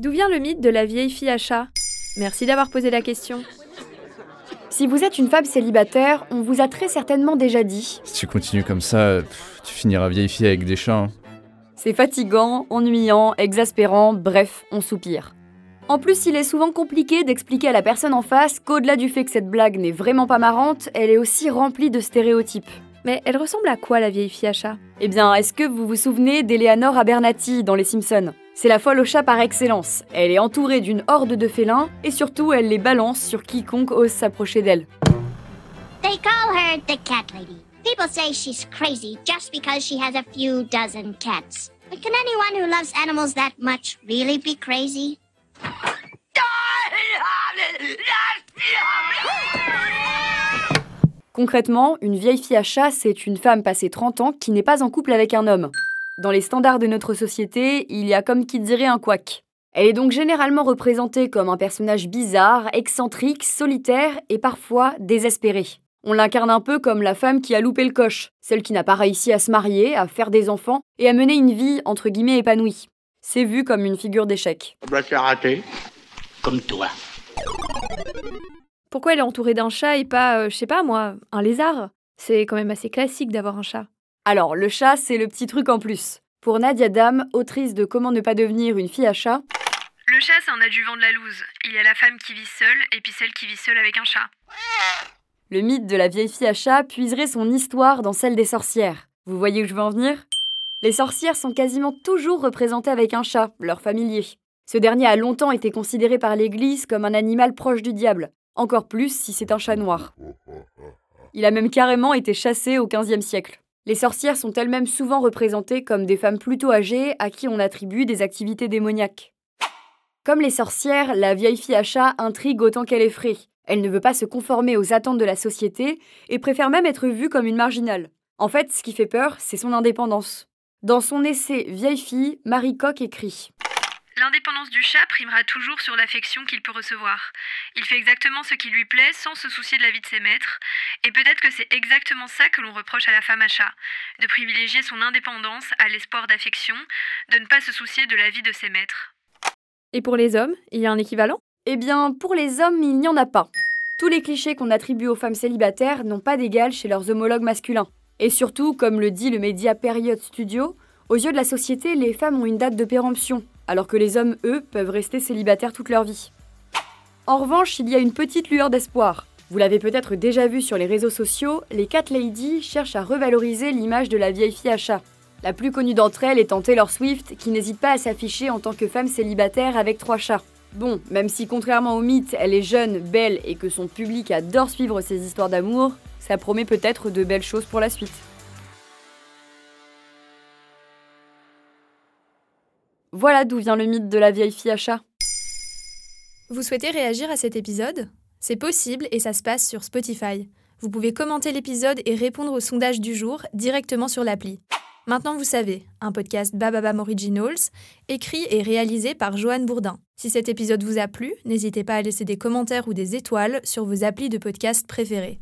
D'où vient le mythe de la vieille fille à chat? Merci d'avoir posé la question. Si vous êtes une femme célibataire, on vous a très certainement déjà dit. Si tu continues comme ça, pff, tu finiras vieille fille avec des chats. hein. C'est fatigant, ennuyant, exaspérant, bref, on soupire. En plus, il est souvent compliqué d'expliquer à la personne en face qu'au-delà du fait que cette blague n'est vraiment pas marrante, elle est aussi remplie de stéréotypes. Mais elle ressemble à quoi la vieille fille à chat? Eh bien, est-ce que vous vous souvenez d'Eleanor Abernathy dans Les Simpsons? C'est la folle au chat par excellence. Elle est entourée d'une horde de félins et surtout elle les balance sur quiconque ose s'approcher d'elle. They call her the cat lady. People say she's crazy just because she has a few dozen cats. But can anyone who loves animals that much really be crazy? Concrètement, une vieille fille à chat, c'est une femme passée 30 ans qui n'est pas en couple avec un homme. Dans les standards de notre société, il y a comme qui dirait un couac. Elle est donc généralement représentée comme un personnage bizarre, excentrique, solitaire et parfois désespéré. On l'incarne un peu comme la femme qui a loupé le coche, celle qui n'a pas réussi à se marier, à faire des enfants et à mener une vie entre guillemets épanouie. C'est vu comme une figure d'échec. Bah, c'est raté. Comme toi. Pourquoi elle est entourée d'un chat et pas, euh, je sais pas moi, un lézard? C'est quand même assez classique d'avoir un chat. Alors, le chat, c'est le petit truc en plus. Pour Nadia Dam, autrice de Comment ne pas devenir une fille à chat, Le chat, c'est un adjuvant de la loose. Il y a la femme qui vit seule et puis celle qui vit seule avec un chat. le mythe de la vieille fille à chat puiserait son histoire dans celle des sorcières. Vous voyez où je veux en venir? Les sorcières sont quasiment toujours représentées avec un chat, leur familier. Ce dernier a longtemps été considéré par l'Église comme un animal proche du diable, encore plus si c'est un chat noir. Il a même carrément été chassé au XVe siècle. Les sorcières sont elles-mêmes souvent représentées comme des femmes plutôt âgées à qui on attribue des activités démoniaques. Comme les sorcières, la vieille fille à chat intrigue autant qu'elle effraie. Elle ne veut pas se conformer aux attentes de la société et préfère même être vue comme une marginale. En fait, ce qui fait peur, c'est son indépendance. Dans son essai Vieille fille, Marie Coq écrit L'indépendance du chat primera toujours sur l'affection qu'il peut recevoir. Il fait exactement ce qui lui plaît sans se soucier de la vie de ses maîtres. Et peut-être que c'est exactement ça que l'on reproche à la femme à chat. De privilégier son indépendance à l'espoir d'affection, de ne pas se soucier de la vie de ses maîtres. Et pour les hommes, il y a un équivalent? Eh bien, pour les hommes, il n'y en a pas. Tous les clichés qu'on attribue aux femmes célibataires n'ont pas d'égal chez leurs homologues masculins. Et surtout, comme le dit le média Period Studio, aux yeux de la société, les femmes ont une date de péremption, alors que les hommes, eux, peuvent rester célibataires toute leur vie. En revanche, il y a une petite lueur d'espoir. Vous l'avez peut-être déjà vu sur les réseaux sociaux, les Cat Ladies cherchent à revaloriser l'image de la vieille fille à chat. La plus connue d'entre elles étant Taylor Swift, qui n'hésite pas à s'afficher en tant que femme célibataire avec trois chats. Bon, même si contrairement au mythe, elle est jeune, belle et que son public adore suivre ses histoires d'amour, ça promet peut-être de belles choses pour la suite. Voilà d'où vient le mythe de la vieille fille à chat. Vous souhaitez réagir à cet épisode? C'est possible et ça se passe sur Spotify. Vous pouvez commenter l'épisode et répondre au sondage du jour directement sur l'appli. Maintenant vous savez, un podcast Bababam Originals, écrit et réalisé par Joanne Bourdin. Si cet épisode vous a plu, n'hésitez pas à laisser des commentaires ou des étoiles sur vos applis de podcast préférés.